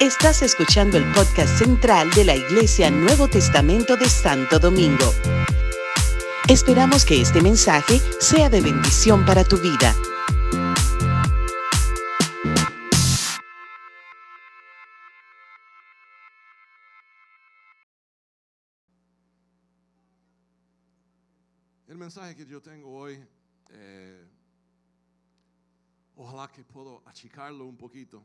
Estás escuchando el podcast central de la Iglesia Nuevo Testamento de Santo Domingo. Esperamos que este mensaje sea de bendición para tu vida. El mensaje que yo tengo hoy, eh, ojalá que puedo achicarlo un poquito.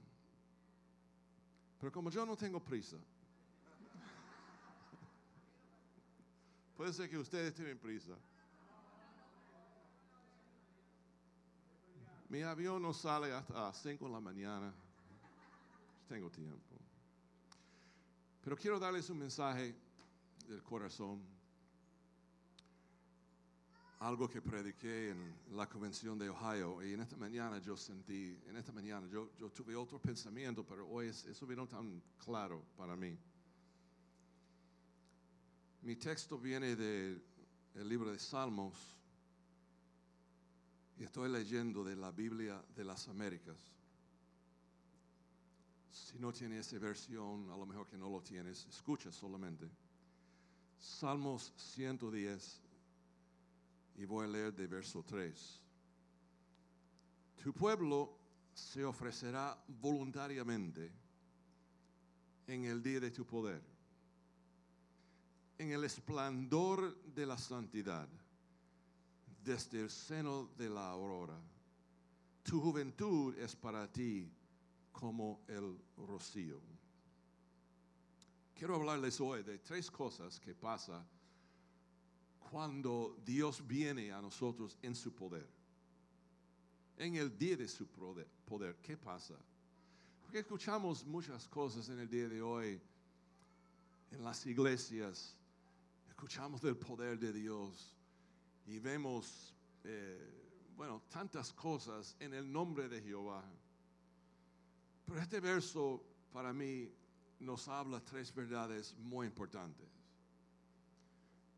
Pero como yo no tengo prisa, puede ser que ustedes tienen prisa. Mi avión no sale hasta las 5 de la mañana. Tengo tiempo. Pero quiero darles un mensaje del corazón algo que prediqué en la convención de Ohio y en esta mañana yo sentí, en esta mañana yo, tuve otro pensamiento, pero hoy es- eso vino tan claro para mí. Mi texto viene del libro de Salmos y estoy leyendo de la Biblia de las Américas. Si no tienes esa versión, a lo mejor que no lo tienes, escucha solamente. Salmos 110 y voy a leer de verso 3. Tu pueblo se ofrecerá voluntariamente en el día de tu poder, en el esplendor de la santidad, desde el seno de la aurora. Tu juventud es para ti como el rocío. Quiero hablarles hoy de tres cosas que pasan cuando Dios viene a nosotros en su poder. En el día de su poder, ¿qué pasa? Porque escuchamos muchas cosas en el día de hoy, en las iglesias, escuchamos del poder de Dios y vemos, eh, bueno, tantas cosas en el nombre de Jehová. Pero este verso para mí nos habla tres verdades muy importantes.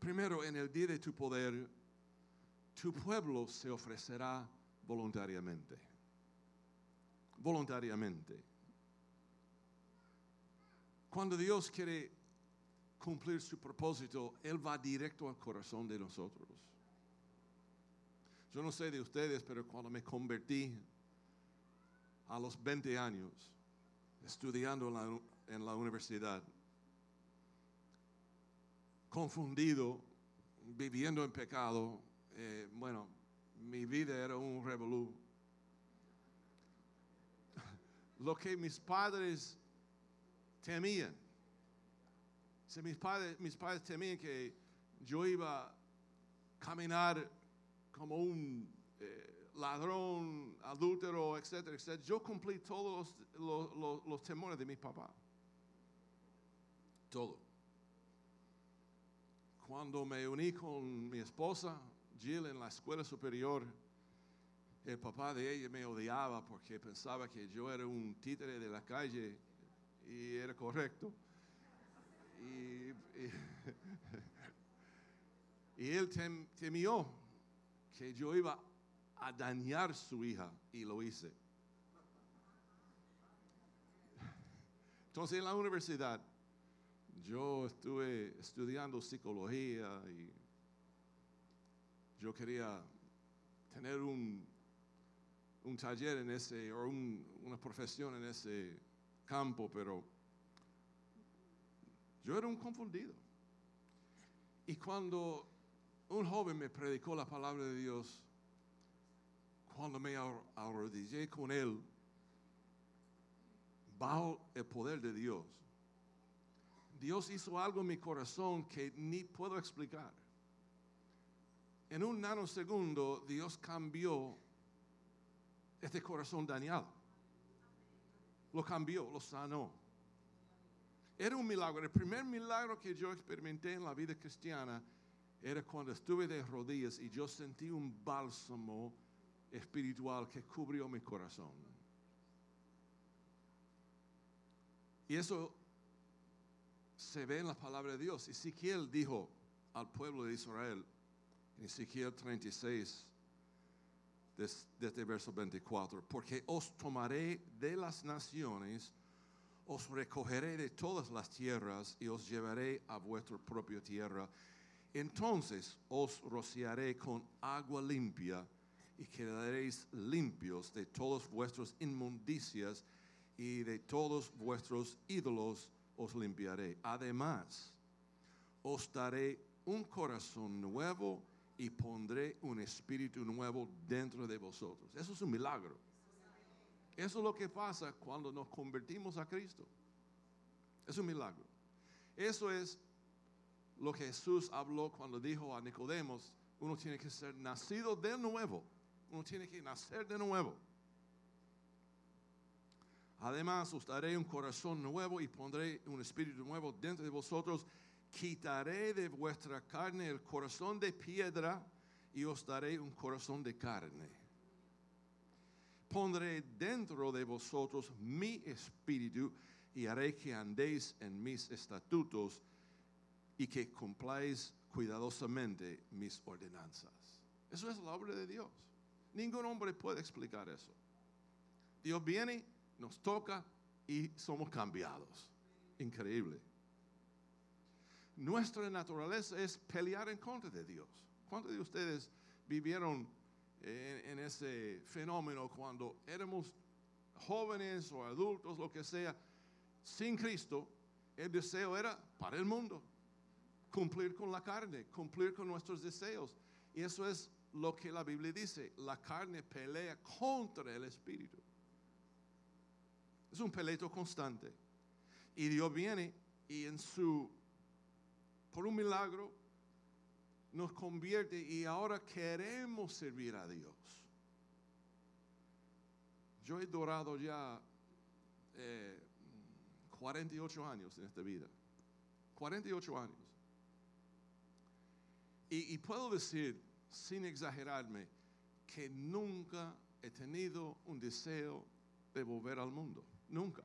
Primero, en el día de tu poder, tu pueblo se ofrecerá voluntariamente. Voluntariamente. Cuando Dios quiere cumplir su propósito, Él va directo al corazón de nosotros. Yo no sé de ustedes, pero cuando me convertí a los 20 años, estudiando en la, en la universidad, confundido, viviendo en pecado, eh, bueno, mi vida era un revolú. Lo que mis padres temían. Si mis padres, mis padres temían que yo iba a caminar como un eh, ladrón, adúltero, etcétera, etcétera. Yo cumplí todos los, los- los- los temores de mi papá. Todo. Cuando me uní con mi esposa, Jill, en la escuela superior, el papá de ella me odiaba porque pensaba que yo era un títere de la calle y era correcto. Y, él tem- temió que yo iba a dañar su hija y lo hice. Entonces en la universidad yo estuve estudiando psicología y yo quería tener un, un taller en ese, o un- una profesión en ese campo, pero yo era un confundido. Y cuando un joven me predicó la palabra de Dios, cuando me ar- arrodillé con él, bajo el poder de Dios, Dios hizo algo en mi corazón que ni puedo explicar. En un nanosegundo, Dios cambió este corazón dañado. Lo cambió, lo sanó. Era un milagro. El primer milagro que yo experimenté en la vida cristiana era cuando estuve de rodillas y yo sentí un bálsamo espiritual que cubrió mi corazón. Y eso se ve en la palabra de Dios. Ezequiel dijo al pueblo de Israel, en Ezequiel 36, des- desde el verso 24, porque os tomaré de las naciones Os recogeré de todas las tierras y os llevaré a vuestra propia tierra. Entonces os rociaré con agua limpia y quedaréis limpios de todas vuestras inmundicias y de todos vuestros ídolos os limpiaré. Además, os daré un corazón nuevo y pondré un espíritu nuevo dentro de vosotros. Eso es un milagro. Eso es lo que pasa cuando nos convertimos a Cristo. Es un milagro. Eso es lo que Jesús habló cuando dijo a Nicodemos, uno tiene que ser nacido de nuevo. Uno tiene que nacer de nuevo. Además, os daré un corazón nuevo y pondré un espíritu nuevo dentro de vosotros. Quitaré de vuestra carne el corazón de piedra y os daré un corazón de carne. Pondré dentro de vosotros mi espíritu y haré que andéis en mis estatutos y que cumpláis cuidadosamente mis ordenanzas. Eso es la obra de Dios. Ningún hombre puede explicar eso. Dios viene nos toca y somos cambiados. Increíble. Nuestra naturaleza es pelear en contra de Dios. ¿Cuántos de ustedes vivieron en, ese fenómeno cuando éramos jóvenes o adultos, lo que sea, sin Cristo? El deseo era para el mundo, cumplir con la carne, cumplir con nuestros deseos. Y eso es lo que la Biblia dice, la carne pelea contra el espíritu. Es un peleito constante. Y Dios viene y en su, por un milagro, nos convierte y ahora queremos servir a Dios. Yo he durado ya eh, 48 años en esta vida. 48 años. Y puedo decir, sin exagerarme, que nunca he tenido un deseo de volver al mundo. Nunca.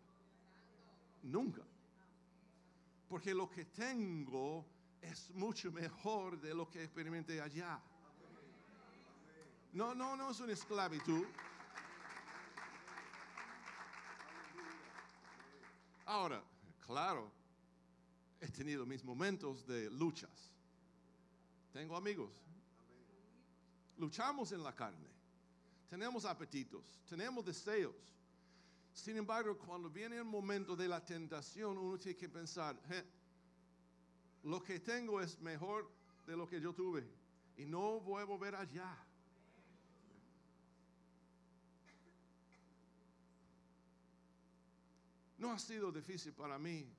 Nunca. Porque lo que tengo es mucho mejor de lo que experimenté allá. No, no, no es una esclavitud. Ahora, claro, he tenido mis momentos de luchas. Tengo amigos. Luchamos en la carne. Tenemos apetitos, tenemos deseos. Sin embargo, cuando viene el momento de la tentación, uno tiene que pensar, lo que tengo es mejor de lo que yo tuve y no voy a volver allá. No ha sido difícil para mí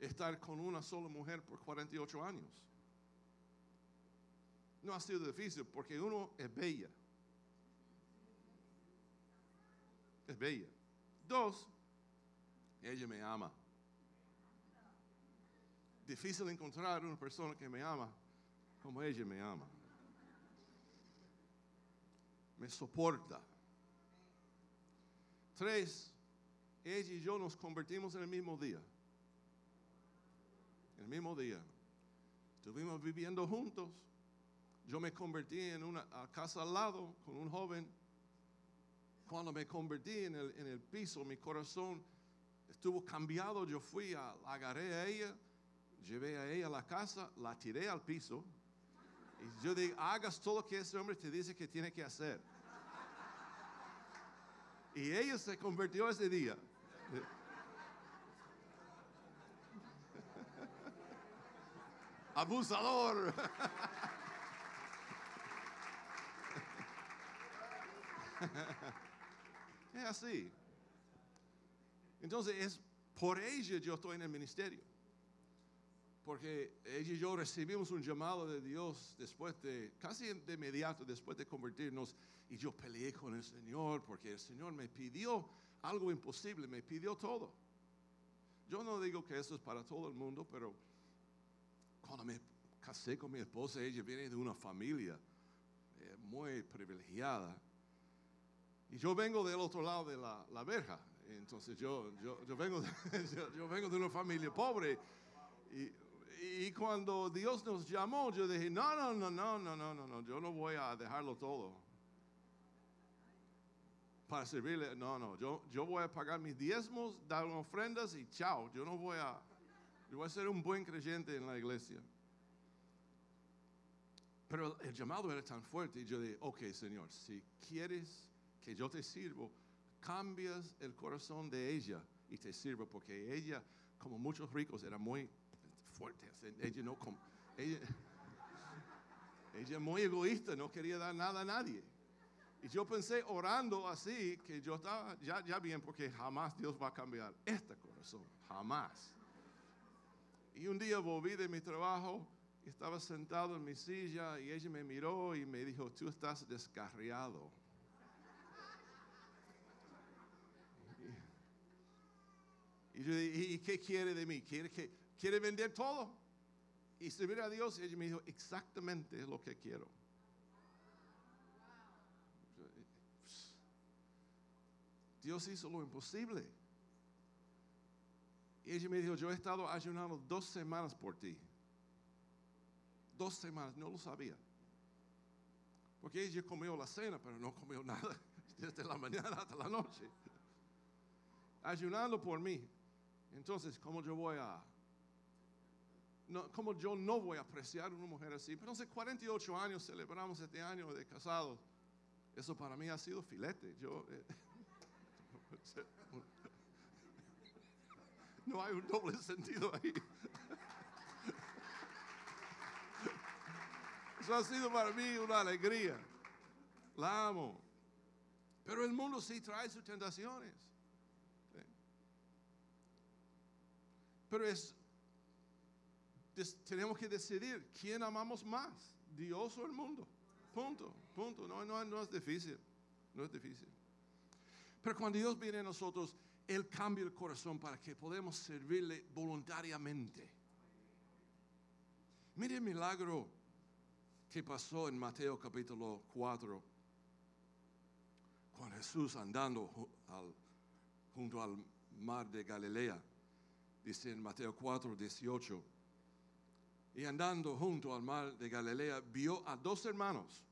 estar con una sola mujer por 48 años. No ha sido difícil porque uno es bella. Es bella. Dos, ella me ama. Difícil encontrar una persona que me ama como ella me ama. Me soporta. Tres, ella y yo nos convertimos en el mismo día. El mismo día. Estuvimos viviendo juntos. Yo me convertí en una casa al lado con un joven. Cuando me convertí en el, en el piso, mi corazón estuvo cambiado. Yo fui, a, agarré a ella, llevé a ella a la casa, la tiré al piso. Y yo dije, hagas todo lo que ese hombre te dice que tiene que hacer. Y ella se convirtió ese día. Abusador. es así. Entonces es por ella yo estoy en el ministerio. Porque ella y yo recibimos un llamado de Dios después de, casi de inmediato, después de convertirnos. Y yo peleé con el Señor porque el Señor me pidió algo imposible, me pidió todo. Yo no digo que eso es para todo el mundo, pero cuando me casé con mi esposa, ella viene de una familia eh, muy privilegiada. Y yo vengo del otro lado de la, la verja. Entonces yo, yo, yo, vengo de, yo, vengo de una familia pobre. Y, y, cuando Dios nos llamó, yo dije, no, no, no, no, no, no, no, no, yo no voy a dejarlo todo. para servirle. No, no, yo, yo voy a pagar mis diezmos, dar ofrendas y chao. Yo no voy a, yo voy a ser un buen creyente en la iglesia. Pero el llamado era tan fuerte y yo dije, ok, Señor, si quieres que yo te sirvo, cambias el corazón de ella y te sirvo, porque ella, como muchos ricos, era muy fuerte. Ella no, ella, ella muy egoísta, no quería dar nada a nadie. Y yo pensé orando así que yo estaba ya, ya bien porque jamás Dios va a cambiar este corazón, jamás. Y un día volví de mi trabajo, estaba sentado en mi silla y ella me miró y me dijo, tú estás descarriado. Y yo dije, ¿y qué quiere de mí? ¿Quiere, que, ¿Quiere vender todo? Y servir a Dios. Y ella me dijo, exactamente es lo que quiero. Dios hizo lo imposible. Y ella me dijo, yo he estado ayunando dos semanas por ti. Dos semanas, no lo sabía. Porque ella comió la cena, pero no comió nada desde la mañana hasta la noche. Ayunando por mí. Entonces, ¿cómo yo voy a... No, ¿Cómo yo no voy a apreciar a una mujer así? Pero hace 48 años celebramos este año de casados. Eso para mí ha sido filete. Eh, no hay un doble sentido ahí. Eso ha sido para mí una alegría. La amo. Pero el mundo sí trae sus tentaciones. Pero es, tenemos que decidir quién amamos más, Dios o el mundo. Punto, punto. No, no, no es difícil. No es difícil. Pero cuando Dios viene a nosotros, Él cambia el corazón para que podamos servirle voluntariamente. Mire el milagro que pasó en Mateo capítulo 4, con Jesús andando junto al mar de Galilea, dice en Mateo 4, 18. Y andando junto al mar de Galilea, vio a dos hermanos,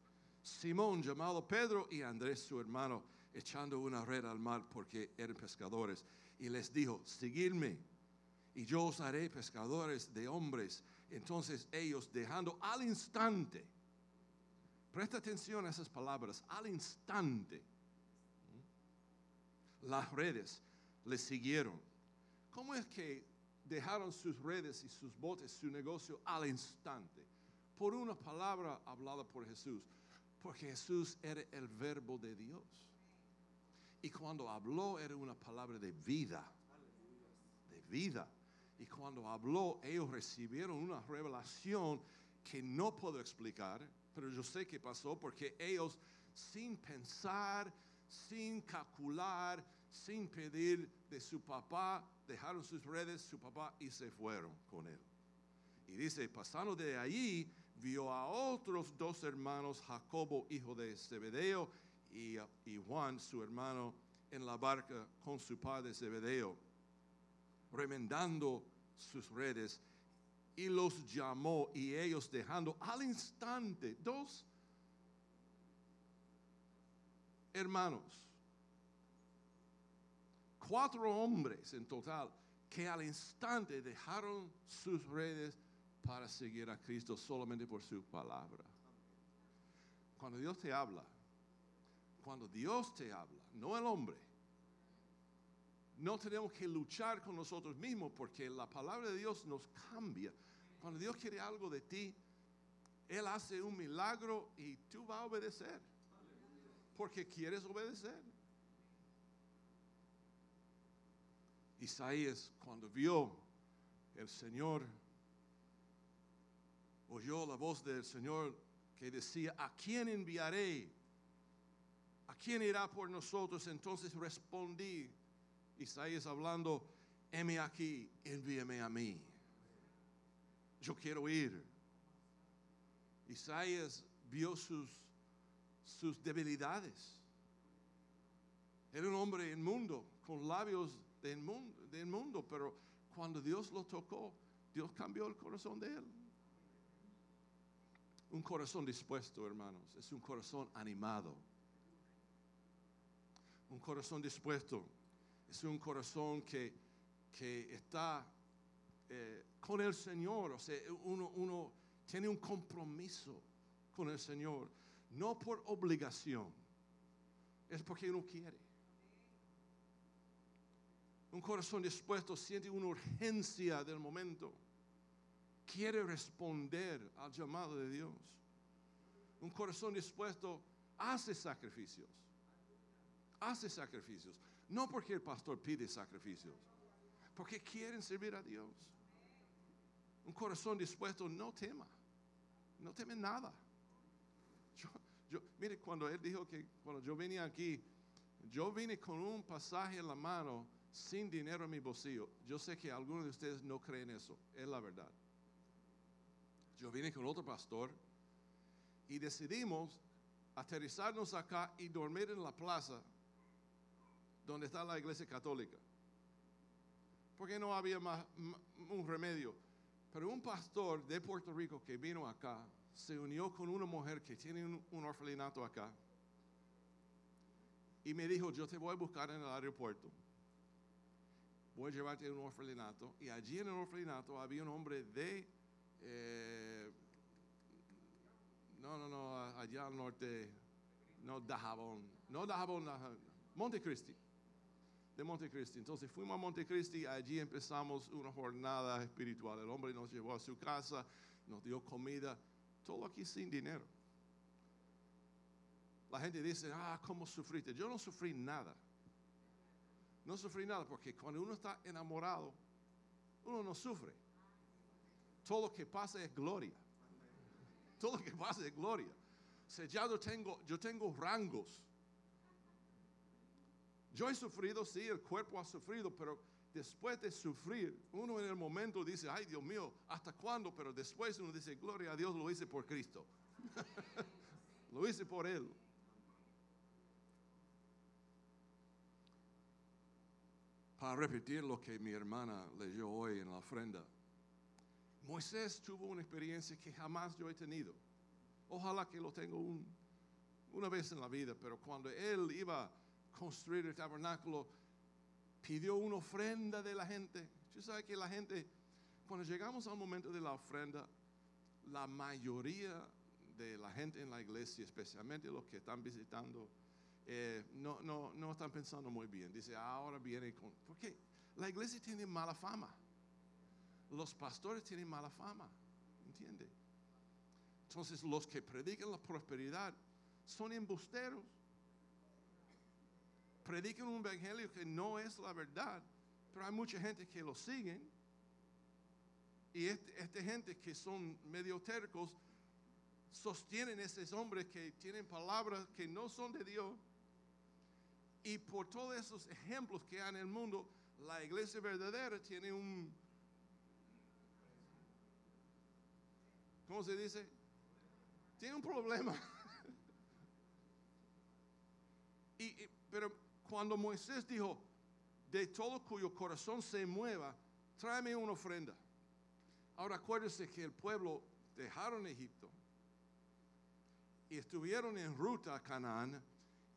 Simón llamado Pedro y Andrés su hermano echando una red al mar porque eran pescadores. Y les dijo, seguidme y yo os haré pescadores de hombres. Entonces ellos, dejando al instante, presta atención a esas palabras, al instante, las redes les siguieron. ¿Cómo es que dejaron sus redes y sus botes, su negocio al instante? Por una palabra hablada por Jesús. Porque Jesús era el verbo de Dios. Y cuando habló era una palabra de vida, de vida. Y cuando habló, ellos recibieron una revelación que no puedo explicar, pero yo sé que pasó porque ellos, sin pensar, sin calcular, sin pedir su papá, dejaron sus redes, su papá, y se fueron con él. Y dice, pasando de allí, vio a otros dos hermanos, Jacobo, hijo de Zebedeo, y, Juan, su hermano, en la barca con su padre Zebedeo, remendando sus redes, y los llamó, y ellos dejando al instante dos hermanos, cuatro hombres en total, que al instante dejaron sus redes para seguir a Cristo solamente por su palabra. Cuando Dios te habla, cuando Dios te habla, no el hombre, no tenemos que luchar con nosotros mismos porque la palabra de Dios nos cambia. Cuando Dios quiere algo de ti, Él hace un milagro y tú vas a obedecer. Porque quieres obedecer. Isaías, cuando vio el Señor, oyó la voz del Señor que decía, ¿a quién enviaré? ¿A quién irá por nosotros? Entonces respondí, Isaías hablando, heme aquí, envíame a mí. Yo quiero ir. Isaías vio sus, sus debilidades. Era un hombre inmundo, con labios de inmundo, de inmundo, pero cuando Dios lo tocó, Dios cambió el corazón de él. Un corazón dispuesto, hermanos, es un corazón animado Un corazón dispuesto es un corazón que, que está eh, con el Señor. O sea, uno, uno tiene un compromiso con el Señor, no por obligación, es porque uno quiere. Un corazón dispuesto siente una urgencia del momento. Quiere responder al llamado de Dios. Un corazón dispuesto hace sacrificios. Hace sacrificios. No porque el pastor pide sacrificios, porque quieren servir a Dios. Un corazón dispuesto no tema, no teme nada. Yo, mire, cuando él dijo que cuando yo venía aquí, yo vine con un pasaje en la mano sin dinero en mi bolsillo. Yo sé que algunos de ustedes no creen eso, es la verdad. Yo vine con otro pastor y decidimos aterrizarnos acá y dormir en la plaza donde está la iglesia católica. Porque no había más un remedio. Pero un pastor de Puerto Rico que vino acá se unió con una mujer que tiene un, un orfanato acá. Y me dijo, yo te voy a buscar en el aeropuerto. Voy a llevarte a un orfanato. Y allí en el orfanato había un hombre de... Eh, no, no, no, allá al norte, no Dajabón, no Dajabón, Montecristi de Montecristi. Entonces fuimos a Montecristi, allí empezamos una jornada espiritual. El hombre nos llevó a su casa, nos dio comida, todo aquí sin dinero. La gente dice, ah, ¿cómo sufriste? Yo no sufrí nada. No sufrí nada porque cuando uno está enamorado, uno no sufre. Todo lo que pasa es gloria. Todo lo que pasa es gloria. O yo tengo, yo tengo rangos yo he sufrido, sí, el cuerpo ha sufrido, pero después de sufrir, uno en el momento dice, ay Dios mío, ¿hasta cuándo? Pero después uno dice, gloria a Dios, lo hice por Cristo. lo hice por Él. Para repetir lo que mi hermana leyó hoy en la ofrenda, Moisés tuvo una experiencia que jamás yo he tenido. Ojalá que lo tenga una vez en la vida, pero cuando él iba construir el tabernáculo, pidió una ofrenda de la gente. Usted sabe que la gente, cuando llegamos al momento de la ofrenda, la mayoría de la gente en la iglesia, especialmente los que están visitando, eh, no, no, no están pensando muy bien. Dice, ahora viene con... Porque la iglesia tiene mala fama. Los pastores tienen mala fama. ¿Entiende? Entonces los que predican la prosperidad son embusteros predican un evangelio que no es la verdad, pero hay mucha gente que lo siguen. Y esta este gente que son medio tercos sostienen esos hombres que tienen palabras que no son de Dios. Y por todos esos ejemplos que hay en el mundo, la iglesia verdadera tiene un... ¿Cómo se dice? Tiene un problema. y, pero cuando Moisés dijo, de todo cuyo corazón se mueva, tráeme una ofrenda. Ahora acuérdese que el pueblo dejaron Egipto y estuvieron en ruta a Canaán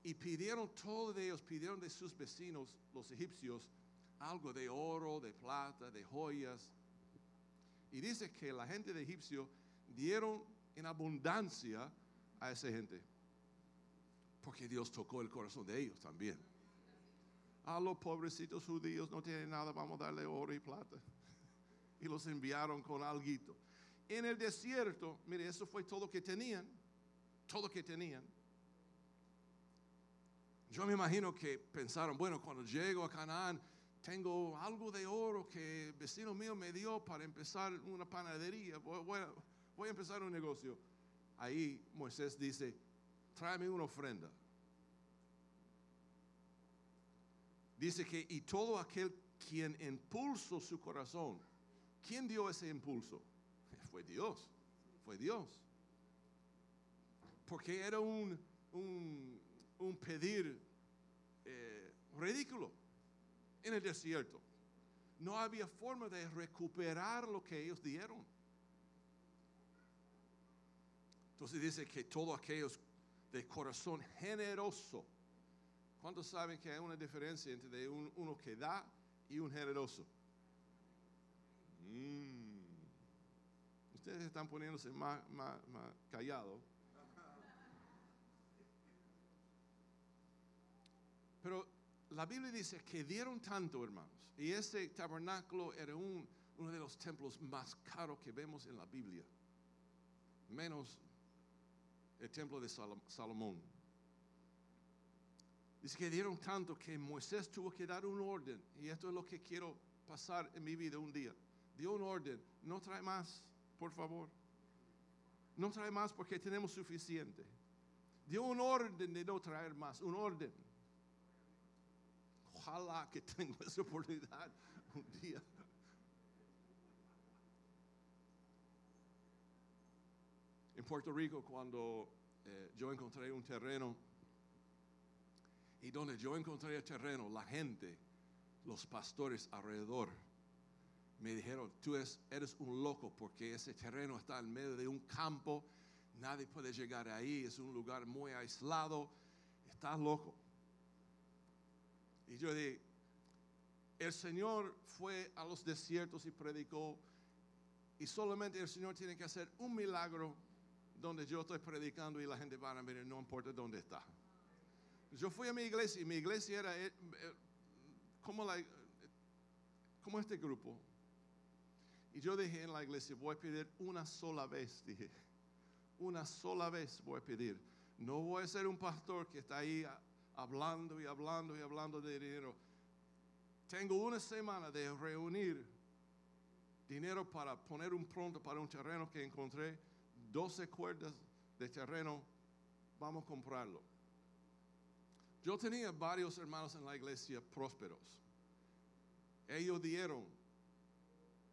y pidieron, todos ellos pidieron de sus vecinos, los egipcios, algo de oro, de plata, de joyas. Y dice que la gente de Egipcio dieron en abundancia a esa gente. Porque Dios tocó el corazón de ellos también a los pobrecitos judíos no tienen nada, vamos a darle oro y plata. Y los enviaron con alguito. En el desierto, mire, eso fue todo que tenían, todo que tenían. Yo me imagino que pensaron, bueno, cuando llego a Canaán, tengo algo de oro que el vecino mío me dio para empezar una panadería, voy, voy a empezar un negocio. Ahí Moisés dice, tráeme una ofrenda. Dice que y todo aquel quien impulsó su corazón, ¿quién dio ese impulso? Fue Dios, fue Dios. Porque era un, un, pedir eh, ridículo en el desierto. No había forma de recuperar lo que ellos dieron. Entonces dice que todos aquellos de corazón generoso, ¿Cuántos saben que hay una diferencia entre un- uno que da y un generoso? Mm. Ustedes están poniéndose más, más, más callados. Pero la Biblia dice que dieron tanto, hermanos. Y ese tabernáculo era un- uno de los templos más caros que vemos en la Biblia. Menos el templo de Salo- Salomón. Dice que dieron tanto que Moisés tuvo que dar un orden. Y esto es lo que quiero pasar en mi vida un día. Dio un orden. No trae más, por favor. No trae más porque tenemos suficiente. Dio un orden de no traer más. Un orden. Ojalá que tenga esa oportunidad un día. En Puerto Rico, cuando eh, yo encontré un terreno, y donde yo encontré el terreno, la gente, los pastores alrededor, me dijeron, tú es- eres un loco porque ese terreno está en medio de un campo, nadie puede llegar ahí, es un lugar muy aislado, estás loco. Y yo dije, el Señor fue a los desiertos y predicó, y solamente el Señor tiene que hacer un milagro donde yo estoy predicando y la gente va a venir, no importa dónde está. Yo fui a mi iglesia y mi iglesia era eh, eh, como, la, como este grupo. Y yo dije en la iglesia, voy a pedir una sola vez, dije, una sola vez voy a pedir. No voy a ser un pastor que está ahí hablando y hablando y hablando de dinero. Tengo una semana de reunir dinero para poner un pronto para un terreno que encontré, 12 cuerdas de terreno, vamos a comprarlo. Yo tenía varios hermanos en la iglesia prósperos. Ellos dieron,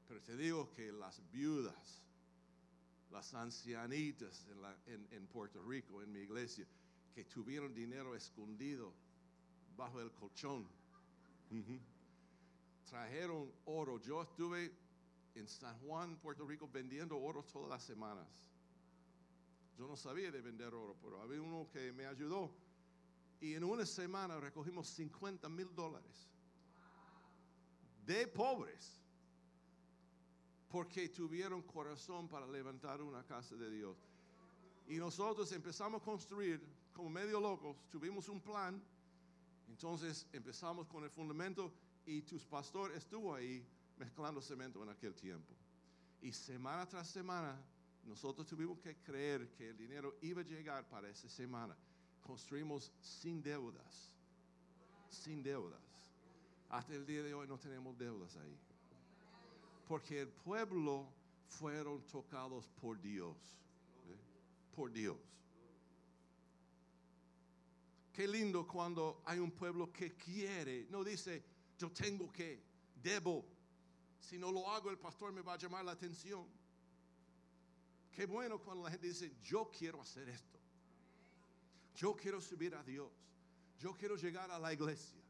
pero te digo que las viudas, las ancianitas en, Puerto Rico, en mi iglesia, que tuvieron dinero escondido bajo el colchón, trajeron oro. Yo estuve en San Juan, Puerto Rico, vendiendo oro todas las semanas. Yo no sabía de vender oro, pero había uno que me ayudó. Y en una semana recogimos 50 mil dólares de pobres porque tuvieron corazón para levantar una casa de Dios. Y nosotros empezamos a construir como medio locos, tuvimos un plan, entonces empezamos con el fundamento y tu pastor estuvo ahí mezclando cemento en aquel tiempo. Y semana tras semana nosotros tuvimos que creer que el dinero iba a llegar para esa semana. Construimos sin deudas, sin deudas. Hasta el día de hoy no tenemos deudas ahí. Porque el pueblo fueron tocados por Dios. ¿eh? Por Dios. Qué lindo cuando hay un pueblo que quiere, no dice, yo tengo que, debo. Si no lo hago, el pastor me va a llamar la atención. Qué bueno cuando la gente dice, yo quiero hacer esto. Yo quiero subir a Dios. Yo quiero llegar a la iglesia.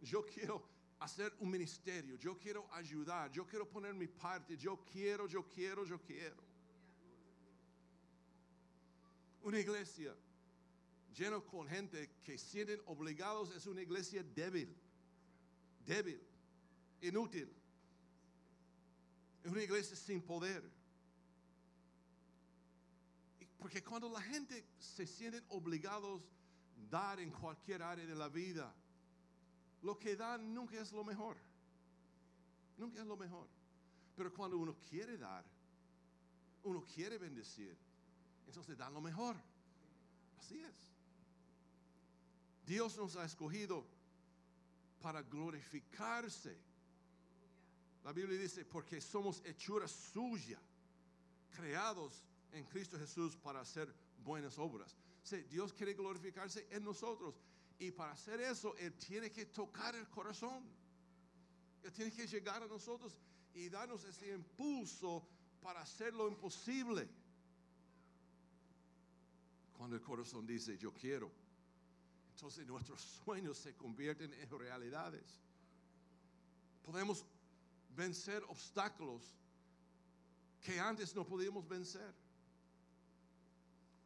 Yo quiero hacer un ministerio. Yo quiero ayudar. Yo quiero poner mi parte. Yo quiero, yo quiero, yo quiero. Una iglesia llena con gente que sienten obligados es una iglesia débil. Débil. Inútil. Es una iglesia sin poder. Porque cuando la gente se sienten obligados a dar en cualquier área de la vida, lo que dan nunca es lo mejor. Nunca es lo mejor. Pero cuando uno quiere dar, uno quiere bendecir, entonces dan lo mejor. Así es. Dios nos ha escogido para glorificarse. La Biblia dice, porque somos hechura suya, creados en Cristo Jesús para hacer buenas obras. Dios quiere glorificarse en nosotros. Y para hacer eso, Él tiene que tocar el corazón. Él tiene que llegar a nosotros y darnos ese impulso para hacer lo imposible. Cuando el corazón dice, yo quiero, entonces nuestros sueños se convierten en realidades. Podemos vencer obstáculos que antes no podíamos vencer.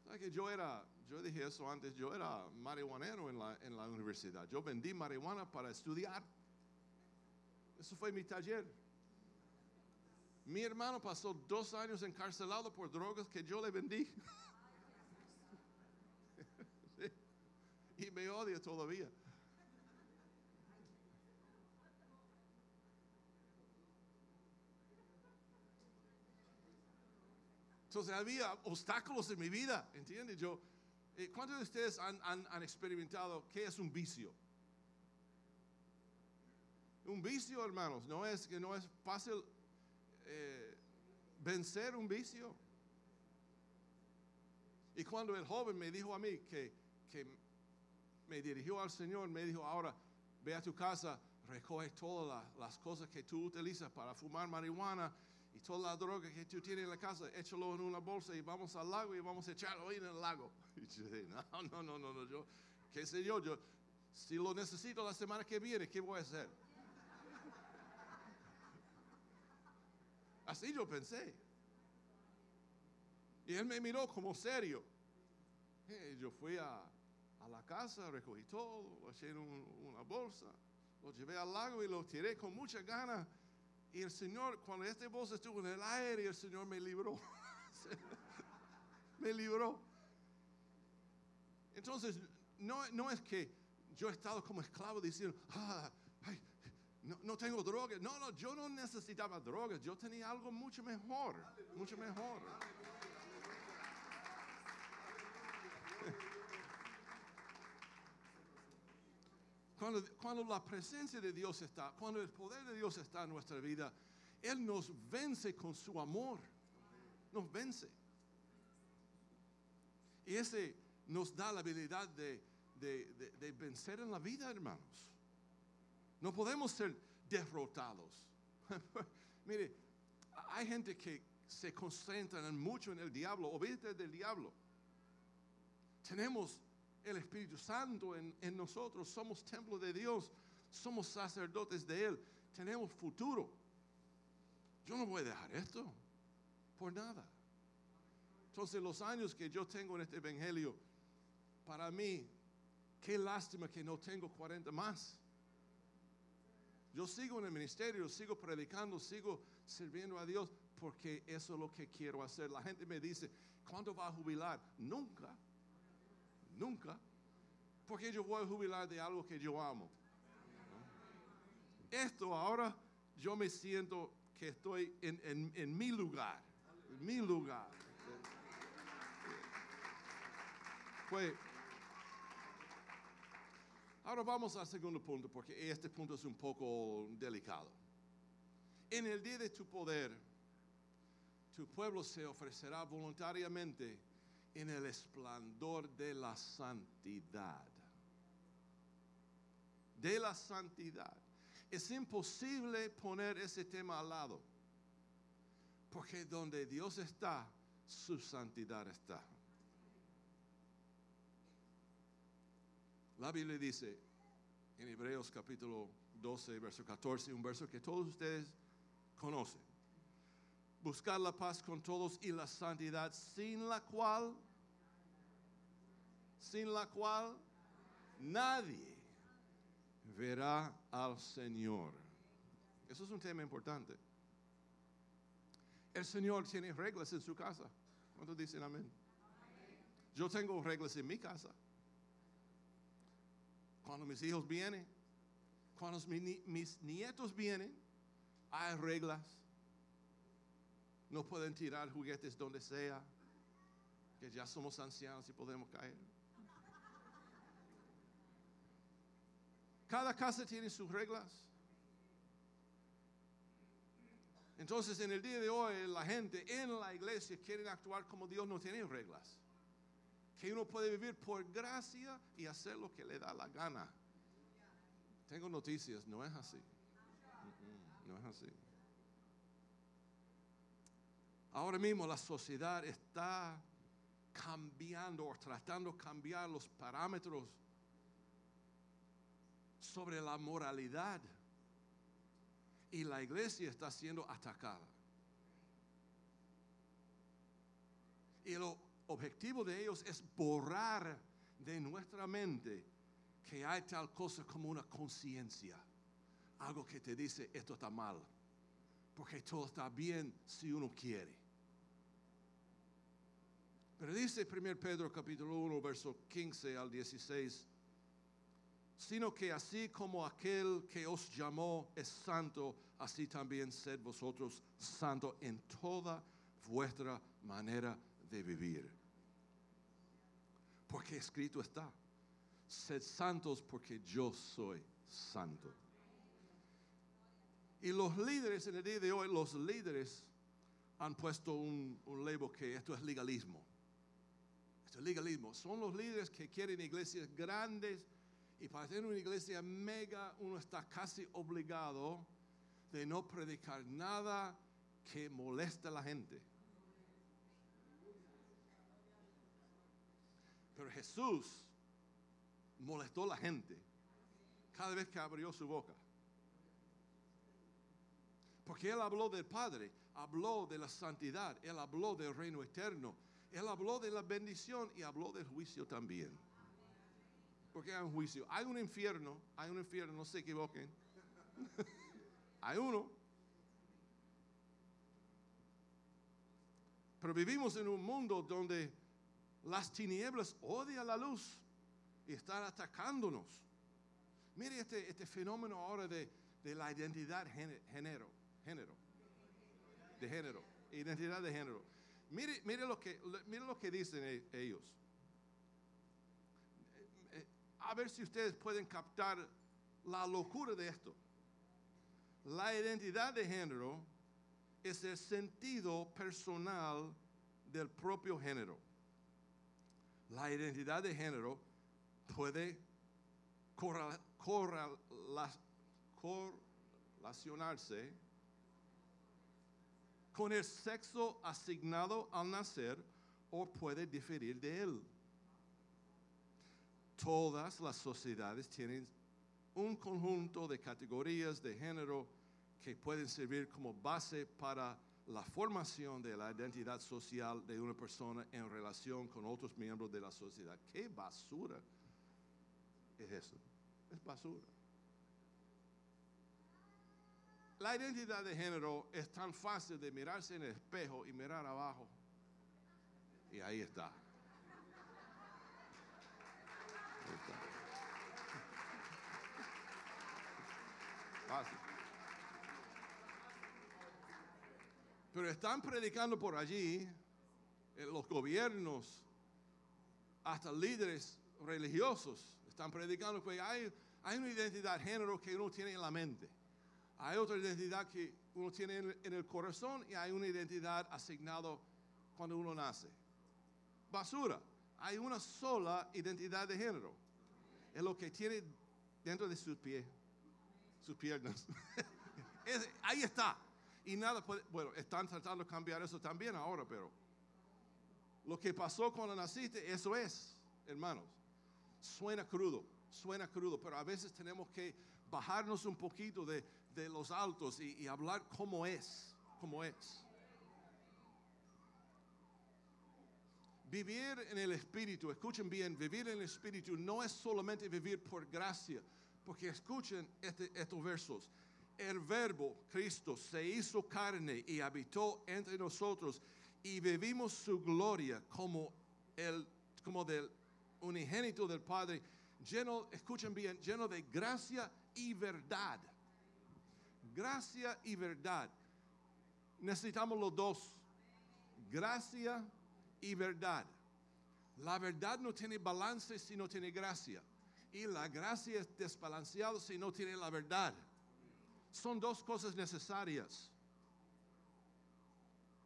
¿Sabe que yo era, yo dije eso antes, yo era marihuanero en la, en la universidad. Yo vendí marihuana para estudiar. Eso fue mi taller. Mi hermano pasó dos años encarcelado por drogas que yo le vendí. Y me odia todavía. Entonces había obstáculos en mi vida, ¿entiendes? Yo, eh, ¿Cuántos de ustedes han, han- experimentado qué es un vicio? Un vicio, hermanos, no es que no es fácil eh, vencer un vicio. Y cuando el joven me dijo a mí que, que me dirigió al Señor, me dijo, ahora ve a tu casa, recoge todas la- las cosas que tú utilizas para fumar marihuana y toda la droga que tú tienes en la casa, échalo en una bolsa y vamos al lago y vamos a echarlo ahí en el lago. Y yo dije, no, no, no, no, no, yo, qué sé yo, yo, si lo necesito la semana que viene, ¿qué voy a hacer? Así yo pensé. Y él me miró como serio. Eh, yo fui a, la casa, recogí todo, lo eché en un- una bolsa, lo llevé al lago y lo tiré con mucha ganas. Y el Señor, cuando este bolsa estuvo en el aire, el Señor me libró. me libró. Entonces, no, no es que yo he estado como esclavo diciendo, ah, no, no tengo drogas. No, no, yo no necesitaba drogas. Yo tenía algo mucho mejor, mucho mejor. Cuando, cuando la presencia de Dios está, cuando el poder de Dios está en nuestra vida, Él nos vence con su amor. Nos vence. Y ese nos da la habilidad de, de- de- vencer en la vida, hermanos. No podemos ser derrotados. Mire, hay gente que se concentra mucho en el diablo, obedece del diablo. Tenemos el Espíritu Santo en, nosotros, somos templo de Dios, somos sacerdotes de Él, tenemos futuro. Yo no voy a dejar esto por nada. Entonces los años que yo tengo en este Evangelio, para mí, qué lástima que no tengo 40 más. Yo sigo en el ministerio, sigo predicando, sigo sirviendo a Dios porque eso es lo que quiero hacer. La gente me dice, ¿cuándo va a jubilar? Nunca, nunca. Porque yo voy a jubilar de algo que yo amo. Esto ahora yo me siento que estoy en, en- en mi lugar, en mi lugar. Pues, ahora vamos al segundo punto, porque este punto es un poco delicado. En el día de tu poder, tu pueblo se ofrecerá voluntariamente en el esplendor de la santidad. De la santidad. Es imposible poner ese tema al lado, porque donde Dios está, su santidad está. La Biblia dice en Hebreos capítulo 12, verso 14, un verso que todos ustedes conocen. Buscar la paz con todos y la santidad sin la cual, sin la cual nadie verá al Señor. Eso es un tema importante. El Señor tiene reglas en su casa. ¿Cuántos dicen amén? Yo tengo reglas en mi casa. Cuando mis hijos vienen, cuando mis nietos vienen, hay reglas. No pueden tirar juguetes donde sea, que ya somos ancianos y podemos caer. Cada casa tiene sus reglas. Entonces, en el día de hoy, la gente en la iglesia quiere actuar como Dios no tiene reglas. Que uno puede vivir por gracia y hacer lo que le da la gana. Tengo noticias, no es así. No es así. Ahora mismo la sociedad está cambiando o tratando de cambiar los parámetros sobre la moralidad. Y la iglesia está siendo atacada. Y lo objetivo de ellos es borrar de nuestra mente que hay tal cosa como una conciencia. Algo que te dice esto está mal. Porque todo está bien si uno quiere. Pero dice 1 Pedro capítulo 1, verso 15 al 16, sino que así como aquel que os llamó es santo, así también sed vosotros santo en toda vuestra manera de vivir. Porque escrito está, sed santos porque yo soy santo. Y los líderes en el día de hoy, los líderes han puesto un, un label que esto es legalismo. Esto es legalismo. Son los líderes que quieren iglesias grandes y para tener una iglesia mega uno está casi obligado de no predicar nada que moleste a la gente. Pero Jesús molestó a la gente cada vez que abrió su boca. Porque Él habló del Padre, habló de la santidad, Él habló del reino eterno, Él habló de la bendición y habló del juicio también. Porque hay un juicio, hay un infierno, hay un infierno, no se equivoquen. hay uno. Pero vivimos en un mundo donde las tinieblas odian la luz y están atacándonos. Mire este, este fenómeno ahora de, de la identidad género género. De género. Identidad de género. Mire, mire, lo, que, mire lo que dicen e, ellos. A ver si ustedes pueden captar la locura de esto. La identidad de género es el sentido personal del propio género. La identidad de género puede correlacionarse con el sexo asignado al nacer o puede diferir de él. Todas las sociedades tienen un conjunto de categorías de género que pueden servir como base para la formación de la identidad social de una persona en relación con otros miembros de la sociedad. ¿Qué basura es eso? Es basura. La identidad de género es tan fácil de mirarse en el espejo y mirar abajo. Y ahí está. Pero están predicando por allí, en los gobiernos, hasta líderes religiosos, están predicando que hay, una identidad de género que uno tiene en la mente. Hay otra identidad que uno tiene en el corazón y hay una identidad asignada cuando uno nace. Basura. Hay una sola identidad de género. Es lo que tiene dentro de sus pies, sus piernas. ahí está. Y nada puede, bueno, están tratando de cambiar eso también ahora, pero lo que pasó cuando naciste, eso es, hermanos. Suena crudo, suena crudo, pero a veces tenemos que bajarnos un poquito de, de los altos y, y hablar como es, como es. Vivir en el Espíritu, escuchen bien, vivir en el Espíritu no es solamente vivir por gracia, porque escuchen este, estos versos. El verbo, Cristo, se hizo carne y habitó entre nosotros y vivimos su gloria como, el, como del unigénito del Padre, lleno, escuchen bien, lleno de gracia y verdad gracia y verdad. Necesitamos los dos, gracia y verdad. La verdad no tiene balance si no tiene gracia. Y la gracia es desbalanceada si no tiene la verdad. Son dos cosas necesarias.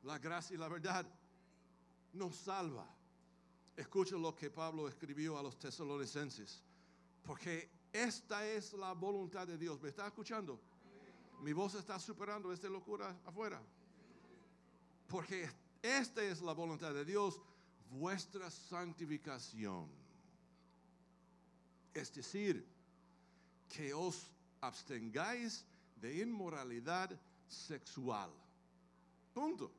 La gracia y la verdad nos salva. Escucha lo que Pablo escribió a los tesalonicenses. Porque esta es la voluntad de Dios. ¿Me está escuchando? Mi voz está superando esta locura afuera. Porque esta es la voluntad de Dios, vuestra santificación. Es decir, que os abstengáis de inmoralidad sexual. Punto.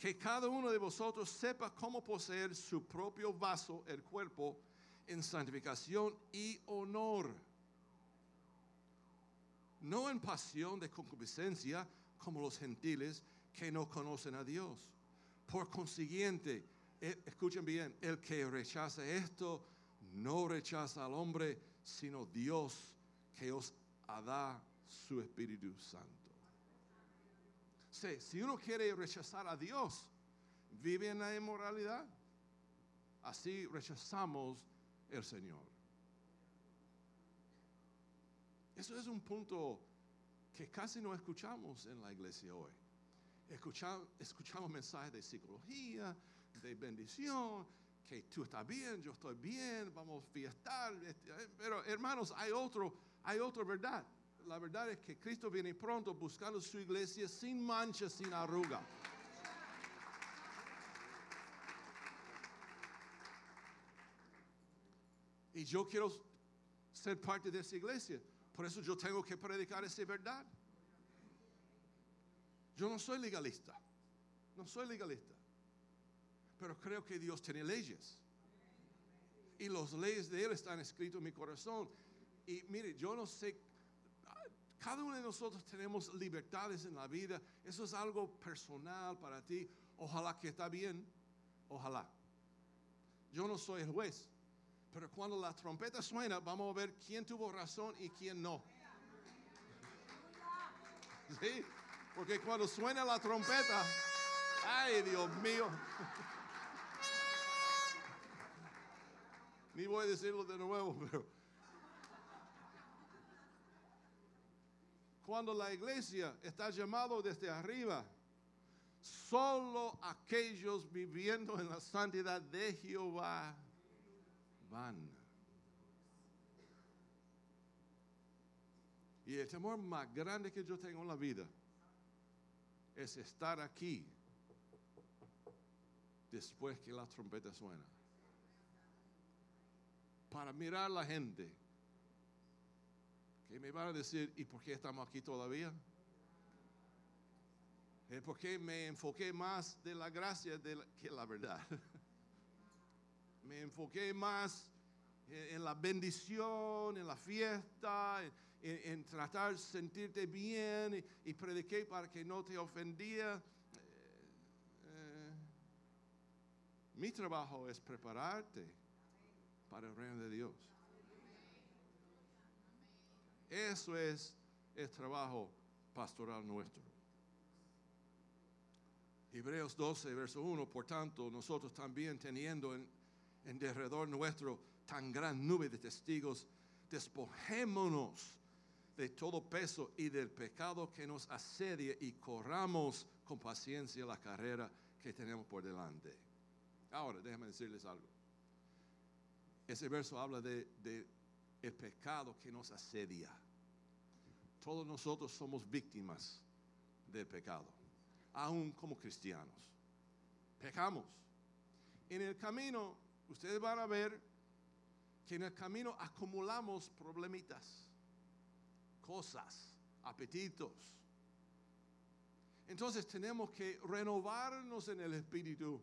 que cada uno de vosotros sepa cómo poseer su propio vaso, el cuerpo, en santificación y honor. No en pasión de concupiscencia como los gentiles que no conocen a Dios. Por consiguiente, eh, escuchen bien, el que rechaza esto no rechaza al hombre, sino Dios que os da su Espíritu Santo. si uno quiere rechazar a Dios, vive en la inmoralidad. Así rechazamos el Señor. Eso es un punto que casi no escuchamos en la iglesia hoy. Escuchamos mensajes de psicología, de bendición, que tú estás bien, yo estoy bien, vamos a fiestar. Este, eh, pero hermanos, hay otro, hay otra verdad. La verdad es que Cristo viene pronto buscando su iglesia sin mancha, sin arruga. Y yo quiero ser parte de esa iglesia. Por eso yo tengo que predicar esa verdad. Yo no soy legalista. No soy legalista. Pero creo que Dios tiene leyes. Y las leyes de Él están escritas en mi corazón. Y mire, yo no sé, cada uno de nosotros tenemos libertades en la vida. Eso es algo personal para ti. Ojalá que está bien. Ojalá. Yo no soy el juez. Pero cuando la trompeta suena, vamos a ver quién tuvo razón y quién no. ¿Sí? Porque cuando suena la trompeta, ay Dios mío. Ni voy a decirlo de nuevo, pero cuando la iglesia está llamado desde arriba, solo aquellos viviendo en la santidad de Jehová van. Y el temor más grande que yo tengo en la vida es estar aquí después que la trompeta suena. Para mirar a la gente que me van a decir, ¿y por qué estamos aquí todavía? Es porque me enfoqué más de la gracia de que la verdad. me enfoqué más en, la bendición, en la fiesta, en, tratar de sentirte bien y, prediqué para que no te ofendía. Eh, eh, mi trabajo es prepararte para el reino de Dios. Eso es el trabajo pastoral nuestro. Hebreos 12, verso 1, por tanto, nosotros también teniendo en, en derredor nuestro tan gran nube de testigos, despojémonos de todo peso y del pecado que nos asedia y corramos con paciencia la carrera que tenemos por delante. Ahora, déjenme decirles algo. Ese verso habla de, el pecado que nos asedia. Todos nosotros somos víctimas del pecado, aún como cristianos. Pecamos. En el camino ustedes van a ver que en el camino acumulamos problemitas, cosas, apetitos. Entonces tenemos que renovarnos en el Espíritu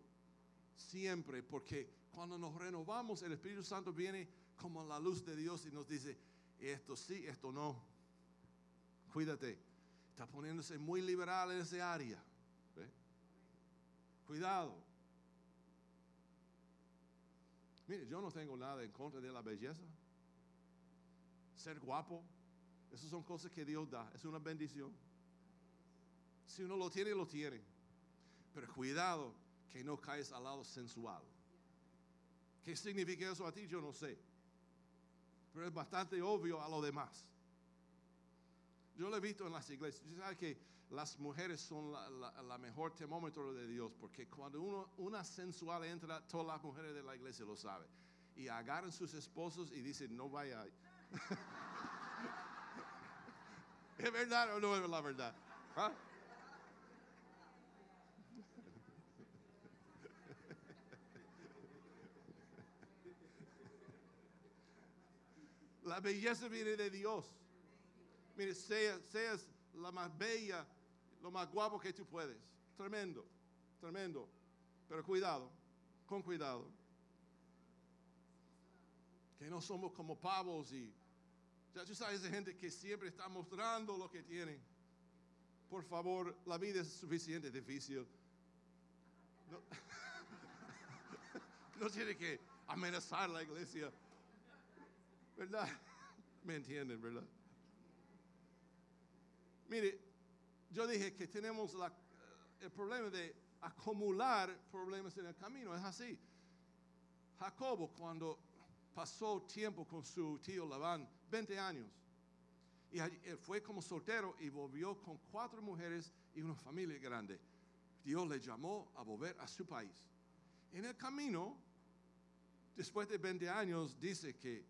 siempre, porque cuando nos renovamos, el Espíritu Santo viene como la luz de Dios y nos dice, esto sí, esto no. Cuídate, está poniéndose muy liberal en ese área. Cuidado. Mire, yo no tengo nada en contra de la belleza. Ser guapo, esas son cosas que Dios da, es una bendición. Si uno lo tiene, lo tiene. Pero cuidado que no caes al lado sensual. ¿Qué significa eso a ti? Yo no sé. Pero es bastante obvio a lo demás. Yo lo he visto en las iglesias. Usted sabe que las mujeres son la, mejor termómetro de Dios, porque cuando uno, una sensual entra, todas las mujeres de la iglesia lo saben. Y agarran sus esposos y dicen, no vaya. ¿Es verdad o no es la verdad? ¿Ah? La belleza viene de Dios. Mire, seas, seas la más bella, lo más guapo que tú puedes. Tremendo. tremendo. Pero cuidado, con cuidado. Que no somos como pavos y ya tú sabes de gente que siempre está mostrando lo que tienen. Por favor, la vida es suficiente difícil. No, no tiene que amenazar la iglesia. ¿Verdad? ¿Me entienden, verdad? Mire, yo dije que tenemos el problema de acumular problemas en el camino. Es así. Jacobo, cuando pasó tiempo con su tío Labán, 20 años, y él fue como soltero y volvió con cuatro mujeres y una familia grande. Dios le llamó a volver a su país. En el camino, después de 20 años, dice que,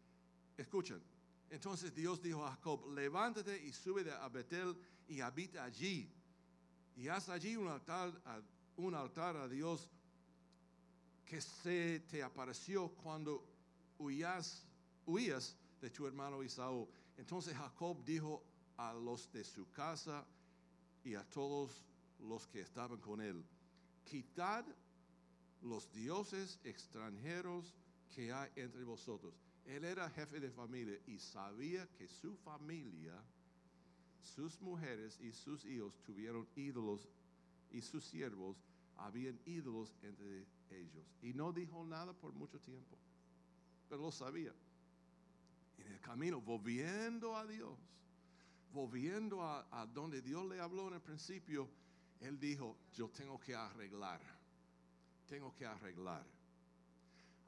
escuchen, entonces Dios dijo a Jacob, levántate y sube a Betel y habita allí. Y haz allí un altar, a, un altar Dios que se te apareció cuando huías de tu hermano Isaú. Entonces Jacob dijo a los de su casa y a todos los que estaban con él, quitad los dioses extranjeros que hay entre vosotros. Él era jefe de familia y sabía que su familia, sus mujeres y sus hijos tuvieron ídolos y sus siervos habían ídolos entre ellos. Y no dijo nada por mucho tiempo, pero lo sabía en el camino, volviendo a Dios, volviendo a, a, donde Dios le habló en el principio, él dijo, yo tengo que arreglar, tengo que arreglar.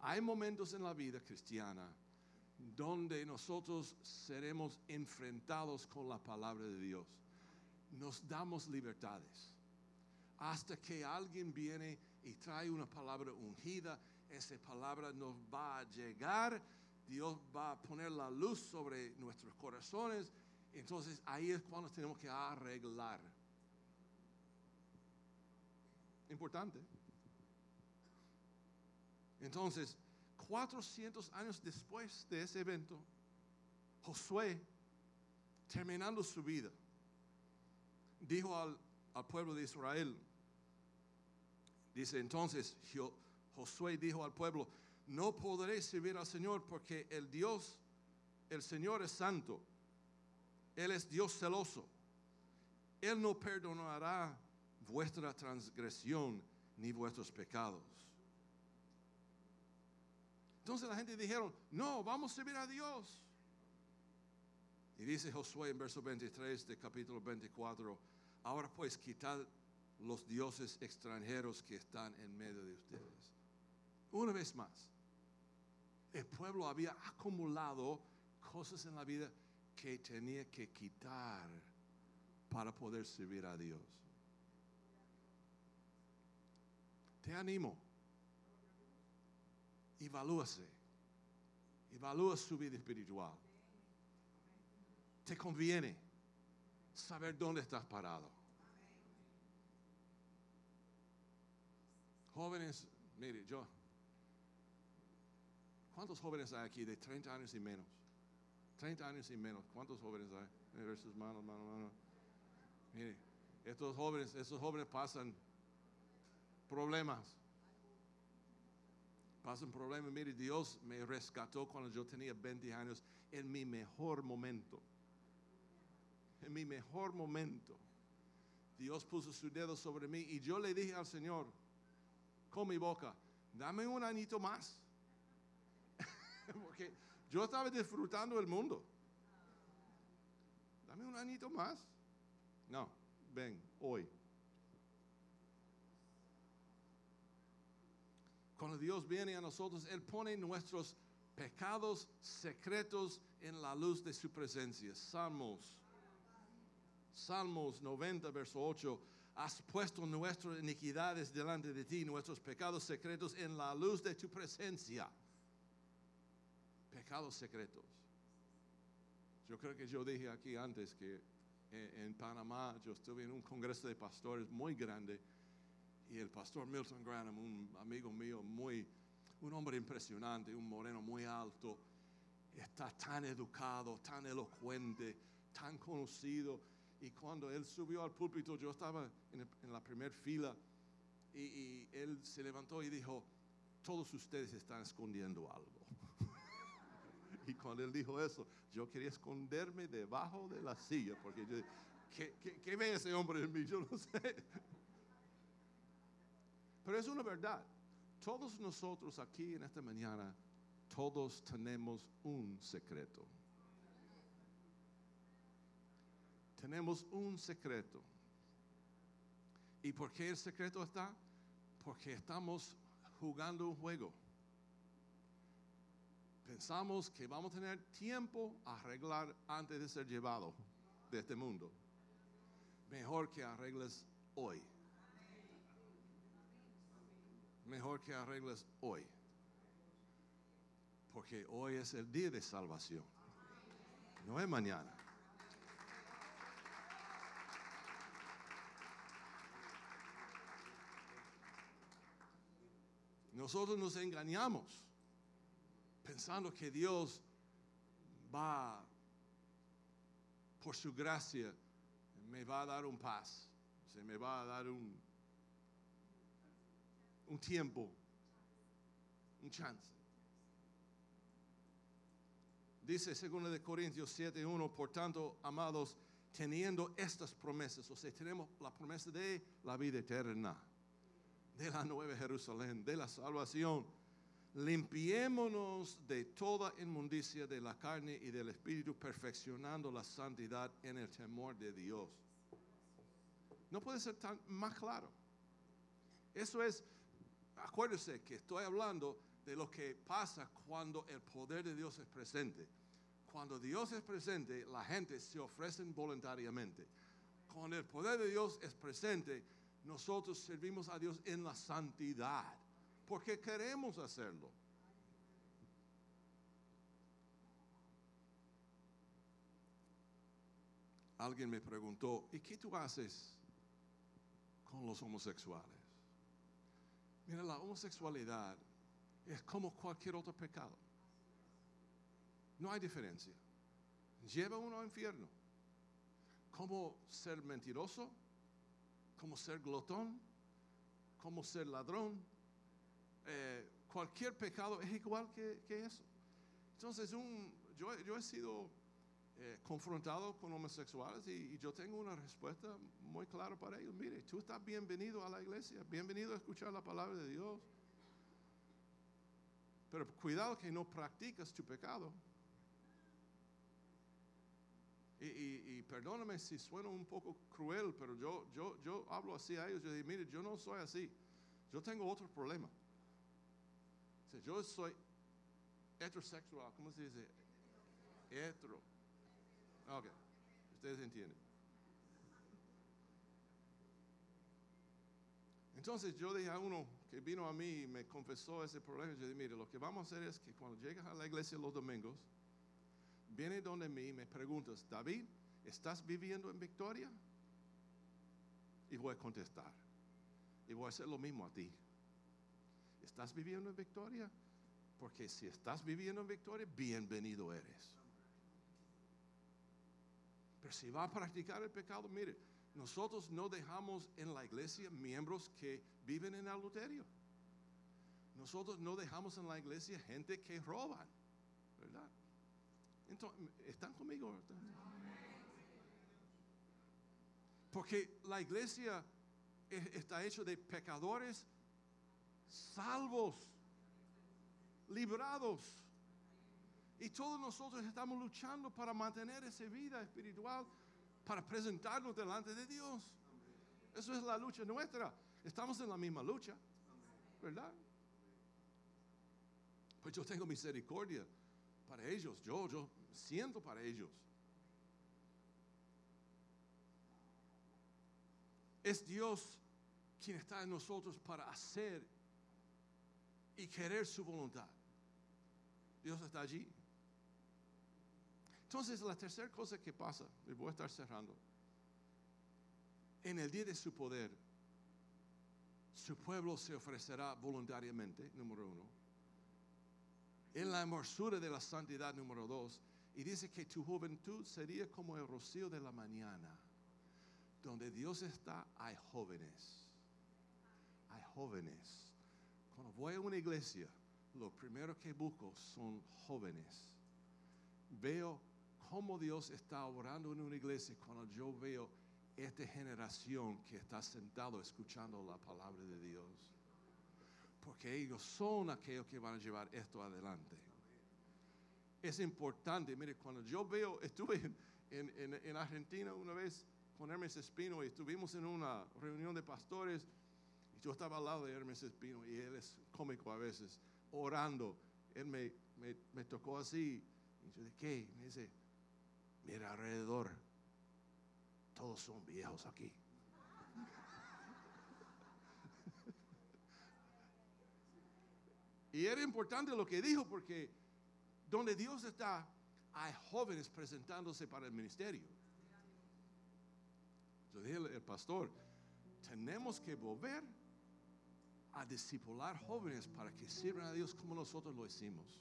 Hay momentos en la vida cristiana donde nosotros seremos enfrentados con la palabra de Dios. Nos damos libertades. Hasta que alguien viene y trae una palabra ungida, esa palabra nos va a llegar Dios va a poner la luz sobre nuestros corazones. Entonces ahí es cuando tenemos que arreglar. Importante. Entonces, 400 años después de ese evento, Josué, terminando su vida, dijo al, pueblo de Israel, dice entonces, Josué dijo al pueblo, no podré servir al Señor porque el Dios, el Señor es santo. Él es Dios celoso. Él no perdonará vuestra transgresión ni vuestros pecados. Entonces la gente dijeron, no, vamos a servir a Dios. Y dice Josué en verso 23 del capítulo 24, ahora pues quitad los dioses extranjeros que están en medio de ustedes. Una vez más, el pueblo había acumulado cosas en la vida que tenía que quitar para poder servir a Dios. Te animo. Evalúase. Evalúa su vida espiritual. Te conviene saber dónde estás parado. Jóvenes, mire, yo ¿Cuántos jóvenes hay aquí de 30 años y menos? 30 años y menos. ¿Cuántos jóvenes hay? Mire, ver sus manos, mano, mano. Mire, estos jóvenes, estos jóvenes pasan problemas. Pasan problemas. Mire, Dios me rescató cuando yo tenía 20 años en mi mejor momento. En mi mejor momento. Dios puso su dedo sobre mí y yo le dije al Señor con mi boca, dame un añito más. Porque yo estaba disfrutando el mundo. Dame un añito más. No, ven, hoy. Cuando Dios viene a nosotros, Él pone nuestros pecados secretos en la luz de su presencia. Salmos. Salmos 90, verso 8. Has puesto nuestras iniquidades delante de ti, nuestros pecados secretos en la luz de tu presencia pecados secretos. Yo creo que yo dije aquí antes que en, Panamá yo estuve en un congreso de pastores muy grande y el pastor Milton Granham, un amigo mío, muy, un hombre impresionante, un moreno muy alto, está tan educado, tan elocuente, tan conocido. Y cuando él subió al púlpito, yo estaba en, en la primera fila Y, y él se levantó y dijo, todos ustedes están escondiendo algo. y cuando él dijo eso, yo quería esconderme debajo de la silla, porque yo, ¿qué, qué, qué ve ese hombre en mí? Yo no sé. Pero es una verdad. Todos nosotros aquí en esta mañana, todos tenemos un secreto. Tenemos un secreto. ¿Y por qué el secreto está? Porque estamos jugando un juego. Pensamos que vamos a tener tiempo a arreglar antes de ser llevado de este mundo. Mejor que arregles hoy. Mejor que arregles hoy. Porque hoy es el día de salvación. No es mañana. Nosotros nos engañamos pensando que Dios va, por su gracia, me va a dar un paz, se me va a dar un, un tiempo, un chance. Dice 2 de Corintios 7:1, por tanto, amados, teniendo estas promesas, o sea, tenemos la promesa de la vida eterna de la nueva Jerusalén, de la salvación. Limpiémonos de toda inmundicia de la carne y del espíritu, perfeccionando la santidad en el temor de Dios. No puede ser tan más claro. Eso es, acuérdese que estoy hablando de lo que pasa cuando el poder de Dios es presente. Cuando Dios es presente, la gente se ofrece voluntariamente. Cuando el poder de Dios es presente, nosotros servimos a Dios en la santidad, porque queremos hacerlo. Alguien me preguntó, ¿y qué tú haces con los homosexuales? Mira, la homosexualidad es como cualquier otro pecado. No hay diferencia. Lleva uno al infierno. Como ser mentiroso, como ser glotón, como ser ladrón. Eh, cualquier pecado es igual que, que eso. Entonces, un, yo, yo, he sido eh, confrontado con homosexuales y, yo tengo una respuesta muy clara para ellos. Mire, tú estás bienvenido a la iglesia, bienvenido a escuchar la palabra de Dios. Pero cuidado que no practicas tu pecado. Y, perdóname si suena un poco cruel, pero yo, yo, yo hablo así a ellos. Yo digo, mire, yo no soy así. Yo tengo otro problema. Yo soy heterosexual. ¿Cómo se dice? Hetero. Ok, ustedes entienden. Entonces yo dije a uno que vino a mí y me confesó ese problema. Yo dije, mire, lo que vamos a hacer es que cuando llegas a la iglesia los domingos, viene donde mí y me preguntas, David, ¿estás viviendo en victoria? Y voy a contestar. Y voy a hacer lo mismo a ti. ¿Estás viviendo en victoria? Porque si estás viviendo en victoria, bienvenido eres. Pero si va a practicar el pecado, mire, nosotros no dejamos en la iglesia miembros que viven en adulterio. Nosotros no dejamos en la iglesia gente que roban, ¿verdad? Entonces, ¿están conmigo? Porque la iglesia está hecha de pecadores salvos, librados. Y todos nosotros estamos luchando para mantener esa vida espiritual, para presentarnos delante de Dios. Eso es la lucha nuestra. Estamos en la misma lucha, ¿verdad? Pues yo tengo misericordia para ellos. Yo, yo siento para ellos. Es Dios quien está en nosotros para hacer y querer su voluntad. Dios está allí. Entonces, la tercera cosa que pasa, y voy a estar cerrando, en el día de su poder, su pueblo se ofrecerá voluntariamente, número uno. En la hermosura de la santidad, número dos, y dice que tu juventud sería como el rocío de la mañana. Donde Dios está, hay jóvenes. hay jóvenes. Cuando voy a una iglesia, lo primero que busco son jóvenes. Veo cómo Dios está orando en una iglesia cuando yo veo esta generación que está sentado escuchando la palabra de Dios. Porque ellos son aquellos que van a llevar esto adelante. Es importante, mire, cuando yo veo, estuve en, en, en Argentina una vez con Hermes Espino y estuvimos en una reunión de pastores y yo estaba al lado de Hermes Espino y él es cómico a veces, orando. Él me, me, me tocó así y yo dije, ¿qué? Me dice, mira alrededor, todos son viejos aquí. y era importante lo que dijo porque donde Dios está, hay jóvenes presentándose para el ministerio. Yo dije al pastor, tenemos que volver a discipular jóvenes para que sirvan a Dios como nosotros lo hicimos.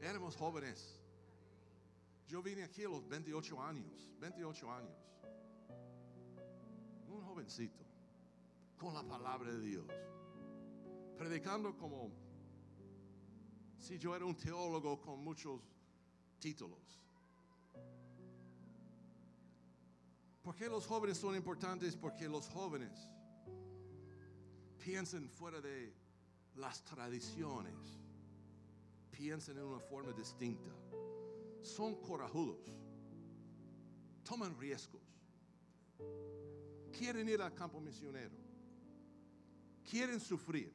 Éramos jóvenes. Yo vine aquí a los 28 años, 28 años. Un jovencito, con la palabra de Dios, predicando como si yo era un teólogo con muchos títulos. ¿Por qué los jóvenes son importantes? Porque los jóvenes piensan fuera de las tradiciones, piensan en una forma distinta, son corajudos, toman riesgos, quieren ir al campo misionero, quieren sufrir,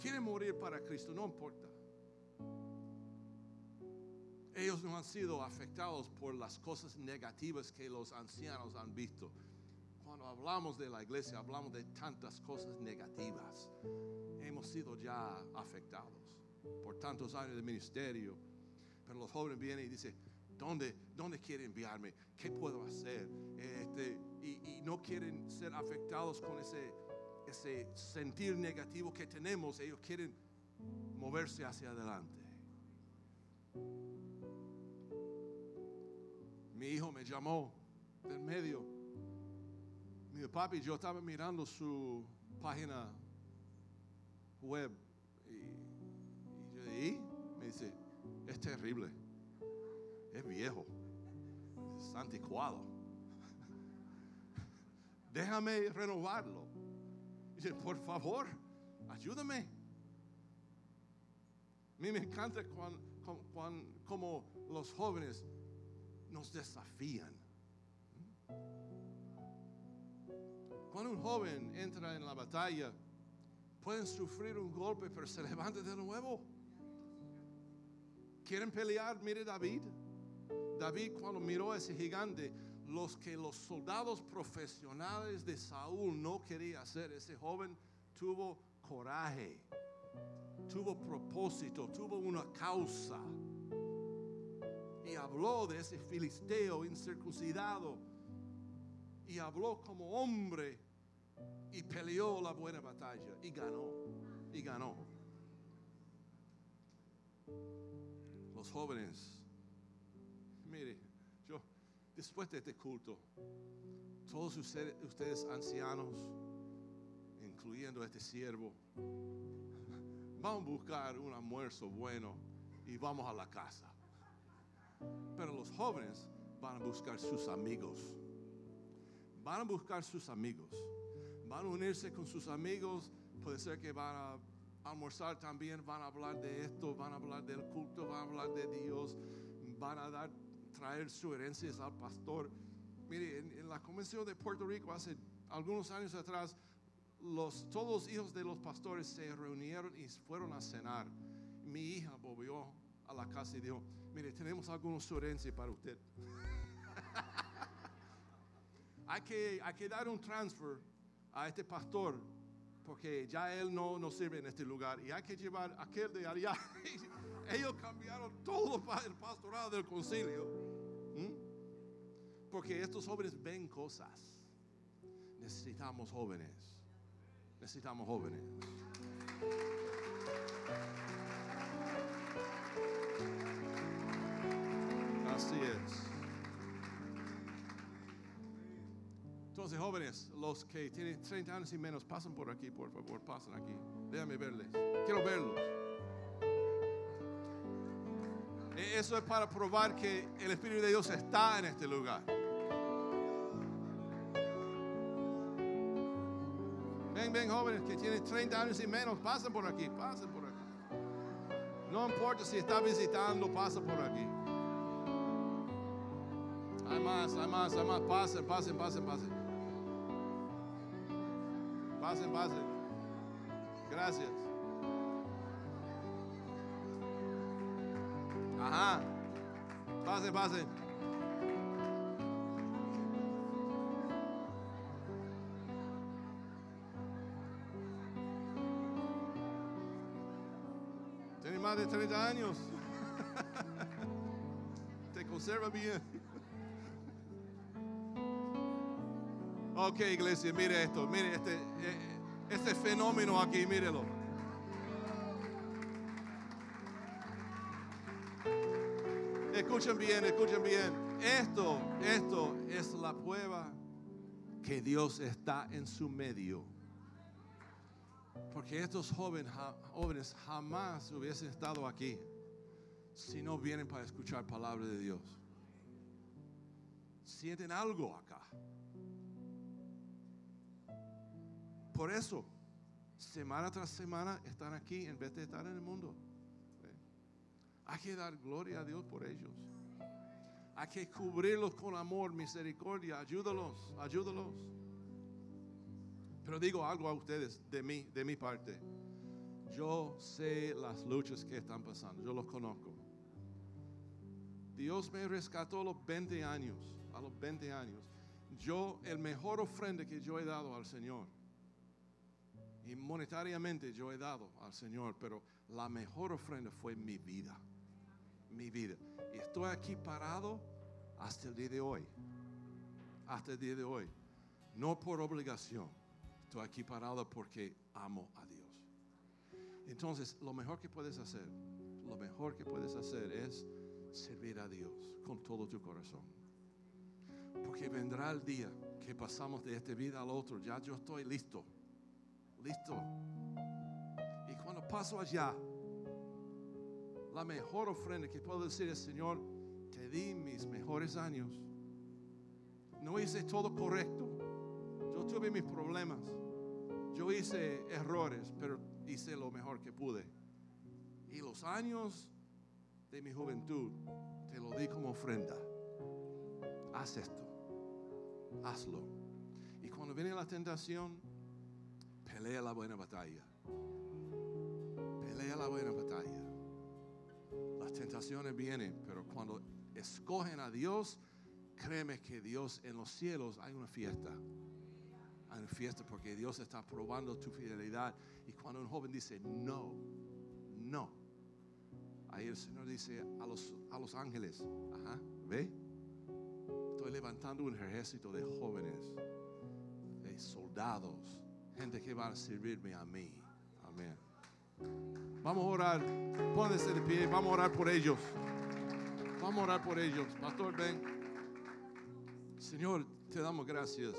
quieren morir para Cristo, no importa. Ellos no han sido afectados por las cosas negativas que los ancianos han visto. Cuando hablamos de la iglesia, hablamos de tantas cosas negativas. Hemos sido ya afectados por tantos años de ministerio. Los jóvenes vienen y dicen, ¿dónde, dónde quiere enviarme? ¿Qué puedo hacer? Este, y, y no quieren ser afectados con ese, ese sentir negativo que tenemos. Ellos quieren moverse hacia adelante. Mi hijo me llamó del medio. Mi papi, yo estaba mirando su página web y, y yo y me dice, es terrible, es viejo, es anticuado. Déjame renovarlo. Dice, por favor, ayúdame. A mí me encanta cuando, cuando, como los jóvenes nos desafían. Cuando un joven entra en la batalla, pueden sufrir un golpe, pero se levanta de nuevo. ¿Quieren pelear? Mire David. David cuando miró a ese gigante, los que los soldados profesionales de Saúl no querían hacer, ese joven tuvo coraje, tuvo propósito, tuvo una causa y habló de ese filisteo incircuncidado y habló como hombre y peleó la buena batalla y ganó, y ganó. Los jóvenes, mire, yo después de este culto, todos ustedes, ustedes ancianos, incluyendo este siervo, vamos a buscar un almuerzo bueno y vamos a la casa. Pero los jóvenes van a buscar sus amigos. Van a buscar sus amigos. Van a unirse con sus amigos. Puede ser que van a almorzar también. Van a hablar de esto. Van a hablar del culto. Van a hablar de Dios. Van a dar, traer sugerencias al pastor. Mire, en, en la convención de Puerto Rico hace algunos años atrás, los, todos los hijos de los pastores se reunieron y fueron a cenar. Mi hija volvió a la casa y dijo, mire, tenemos algunos sugerencias para usted. hay, que, hay que dar un transfer a este pastor porque ya él no, no sirve en este lugar y hay que llevar aquel de allá. Ellos cambiaron todo el pastorado del concilio. ¿Mm? Porque estos jóvenes ven cosas. Necesitamos jóvenes. Necesitamos jóvenes. Así es. Entonces, jóvenes, los que tienen 30 años y menos, pasen por aquí, por favor, pasen aquí. Déjame verles. Quiero verlos. E- Eso es para probar que el Espíritu de Dios está en este lugar. Ven, ven, jóvenes que tienen 30 años y menos, pasen por aquí, pasen por aquí. No importa si está visitando, pasa por aquí. Hay más, hay más, hay más. Pasen, pasen, pasen, pasen. Pasen, pasen. Gracias. Ajá. Pasen, pasen. Tiene más de 30 años. Te conserva bien. Ok, iglesia, mire esto, mire este, eh, este fenómeno aquí, mírelo. Escuchen bien, escuchen bien. Esto, esto es la prueba que Dios está en su medio. Porque estos jóvenes, jóvenes jamás hubiesen estado aquí si no vienen para escuchar palabra de Dios. Sienten algo acá. Por eso, semana tras semana están aquí en vez de estar en el mundo. Hay que dar gloria a Dios por ellos. Hay que cubrirlos con amor, misericordia. Ayúdalos, ayúdalos. Pero digo algo a ustedes de mí, de mi parte. Yo sé las luchas que están pasando. Yo los conozco. Dios me rescató a los 20 años. A los 20 años. Yo, el mejor ofrenda que yo he dado al Señor. Y monetariamente yo he dado al Señor. Pero la mejor ofrenda fue mi vida. Mi vida. Y estoy aquí parado hasta el día de hoy. Hasta el día de hoy. No por obligación. Estoy aquí parado porque amo a Dios. Entonces, lo mejor que puedes hacer, lo mejor que puedes hacer es servir a Dios con todo tu corazón. Porque vendrá el día que pasamos de esta vida al otro. Ya yo estoy listo. Listo. Y cuando paso allá, la mejor ofrenda que puedo decir es, Señor, te di mis mejores años. No hice todo correcto. Yo tuve mis problemas. Yo hice errores, pero hice lo mejor que pude. Y los años de mi juventud te lo di como ofrenda. Haz esto. Hazlo. Y cuando viene la tentación, pelea la buena batalla. Pelea la buena batalla. Las tentaciones vienen, pero cuando escogen a Dios, créeme que Dios en los cielos hay una fiesta. Hay una fiesta porque Dios está probando tu fidelidad. Y cuando un joven dice no, no, ahí el Señor dice a los, a los ángeles, ajá, ve, estoy levantando un ejército de jóvenes, de soldados, gente que va a servirme a mí. Amén. Vamos a orar, pónganse de pie, vamos a orar por ellos. Vamos a orar por ellos. Pastor, ven. Señor, te damos gracias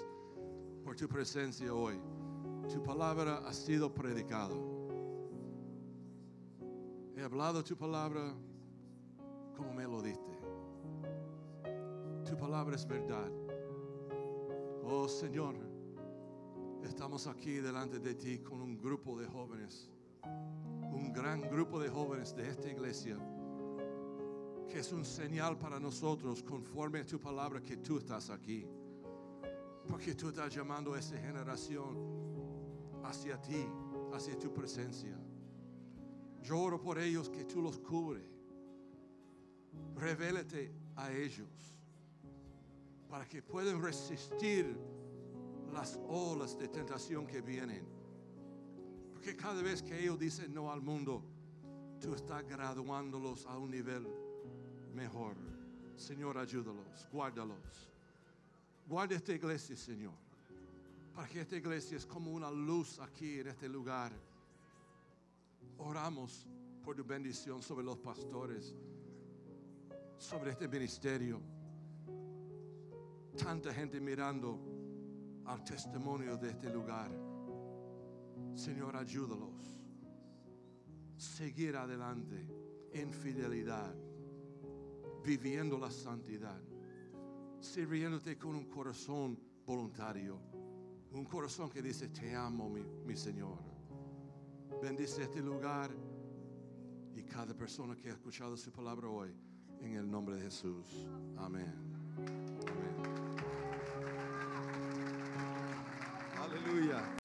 por tu presencia hoy. Tu palabra ha sido predicada. He hablado tu palabra como me lo diste. Tu palabra es verdad. Oh Señor, estamos aquí delante de ti con un grupo de jóvenes, un gran grupo de jóvenes de esta iglesia, que es un señal para nosotros conforme a tu palabra que tú estás aquí. Porque tú estás llamando a esa generación hacia ti, hacia tu presencia. Yo oro por ellos que tú los cubres. Revélate a ellos para que puedan resistir las olas de tentación que vienen. Porque cada vez que ellos dicen no al mundo, tú estás graduándolos a un nivel mejor. Señor, ayúdalos, guárdalos. Guarda esta iglesia, Señor. Para que esta iglesia es como una luz aquí en este lugar. Oramos por tu bendición sobre los pastores, sobre este ministerio. Tanta gente mirando al testimonio de este lugar. Señor, ayúdalos. Seguir adelante en fidelidad, viviendo la santidad, sirviéndote con un corazón voluntario, un corazón que dice, te amo, mi, mi Señor. Bendice este lugar y cada persona que ha escuchado su palabra hoy, en el nombre de Jesús. Amén. Amén. Aleluya.